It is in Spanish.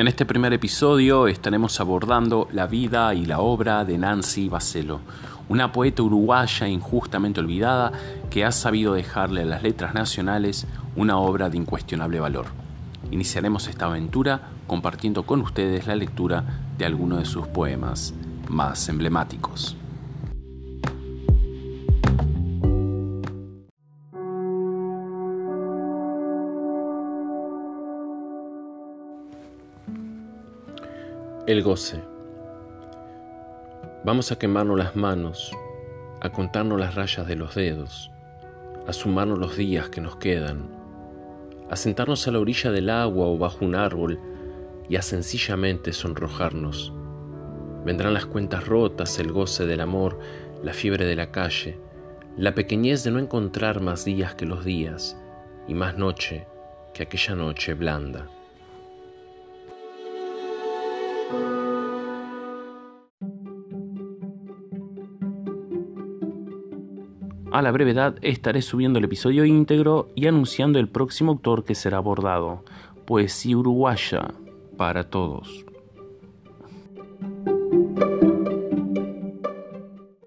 En este primer episodio estaremos abordando la vida y la obra de Nancy Bacelo, una poeta uruguaya injustamente olvidada que ha sabido dejarle a las letras nacionales una obra de incuestionable valor. Iniciaremos esta aventura compartiendo con ustedes la lectura de algunos de sus poemas más emblemáticos. El goce. Vamos a quemarnos las manos, a contarnos las rayas de los dedos, a sumarnos los días que nos quedan, a sentarnos a la orilla del agua o bajo un árbol y a sencillamente sonrojarnos. Vendrán las cuentas rotas, el goce del amor, la fiebre de la calle, la pequeñez de no encontrar más días que los días y más noche que aquella noche blanda. A la brevedad estaré subiendo el episodio íntegro y anunciando el próximo autor que será abordado. Poesía uruguaya para todos.